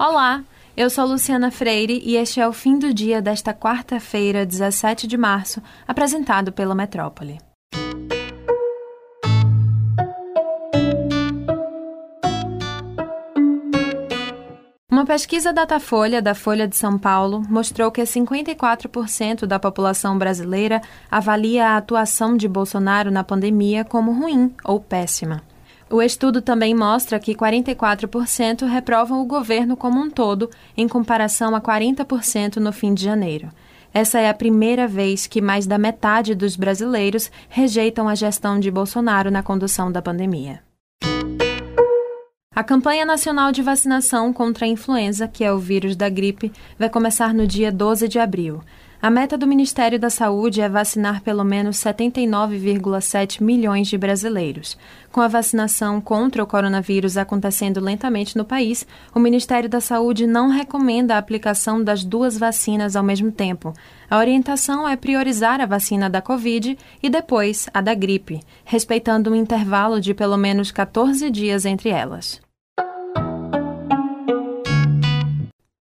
Olá, eu sou Luciana Freire e este é o fim do dia desta quarta-feira, 17 de março, apresentado pela Metrópole. Uma pesquisa Datafolha da Folha de São Paulo mostrou que 54% da população brasileira avalia a atuação de Bolsonaro na pandemia como ruim ou péssima. O estudo também mostra que 44% reprovam o governo como um todo, em comparação a 40% no fim de janeiro. Essa é a primeira vez que mais da metade dos brasileiros rejeitam a gestão de Bolsonaro na condução da pandemia. A campanha nacional de vacinação contra a influenza, que é o vírus da gripe, vai começar no dia 12 de abril. A meta do Ministério da Saúde é vacinar pelo menos 79,7 milhões de brasileiros. Com a vacinação contra o coronavírus acontecendo lentamente no país, o Ministério da Saúde não recomenda a aplicação das duas vacinas ao mesmo tempo. A orientação é priorizar a vacina da Covid e depois a da gripe, respeitando um intervalo de pelo menos 14 dias entre elas.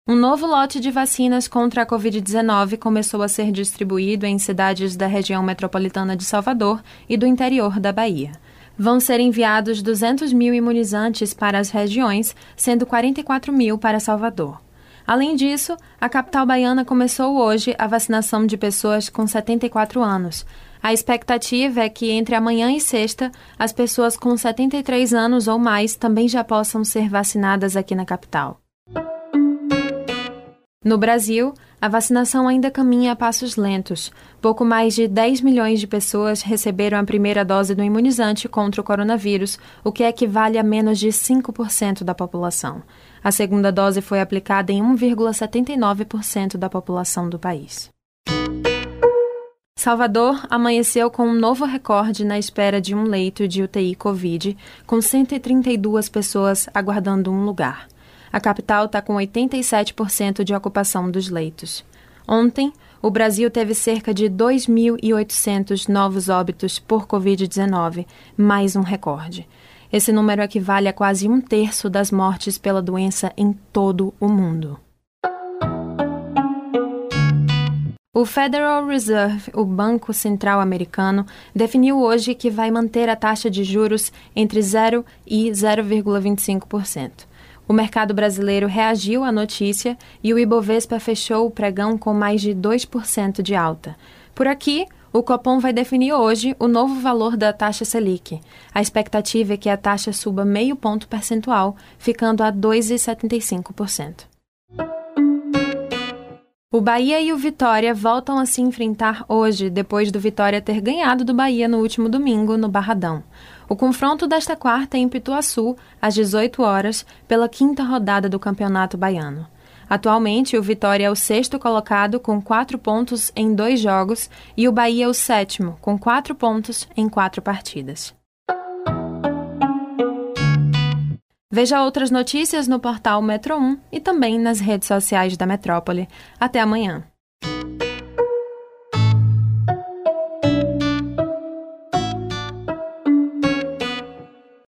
Um novo lote de vacinas contra a Covid-19 começou a ser distribuído em cidades da região metropolitana de Salvador e do interior da Bahia. Vão ser enviados 200 mil imunizantes para as regiões, sendo 44 mil para Salvador. Além disso, a capital baiana começou hoje a vacinação de pessoas com 74 anos. A expectativa é que entre amanhã e sexta, as pessoas com 73 anos ou mais também já possam ser vacinadas aqui na capital. No Brasil, a vacinação ainda caminha a passos lentos. Pouco mais de 10 milhões de pessoas receberam a primeira dose do imunizante contra o coronavírus, o que equivale a menos de 5% da população. A segunda dose foi aplicada em 1,79% da população do país. Salvador amanheceu com um novo recorde na espera de um leito de UTI Covid, com 132 pessoas aguardando um lugar. A capital está com 87% de ocupação dos leitos. Ontem, o Brasil teve cerca de 2.800 novos óbitos por Covid-19, mais um recorde. Esse número equivale a quase um terço das mortes pela doença em todo o mundo. O Federal Reserve, o Banco Central Americano, definiu hoje que vai manter a taxa de juros entre 0 e 0,25%. O mercado brasileiro reagiu à notícia e o Ibovespa fechou o pregão com mais de 2% de alta. Por aqui, o Copom vai definir hoje o novo valor da taxa Selic. A expectativa é que a taxa suba meio ponto percentual, ficando a 2,75%. O Bahia e o Vitória voltam a se enfrentar hoje, depois do Vitória ter ganhado do Bahia no último domingo, no Barradão. O confronto desta quarta é em Pituaçu, às 18 horas, pela quinta rodada do Campeonato Baiano. Atualmente, o Vitória é o sexto colocado com quatro pontos em dois jogos e o Bahia é o sétimo, com quatro pontos em quatro partidas. Veja outras notícias no portal Metro 1 e também nas redes sociais da Metrópole. Até amanhã.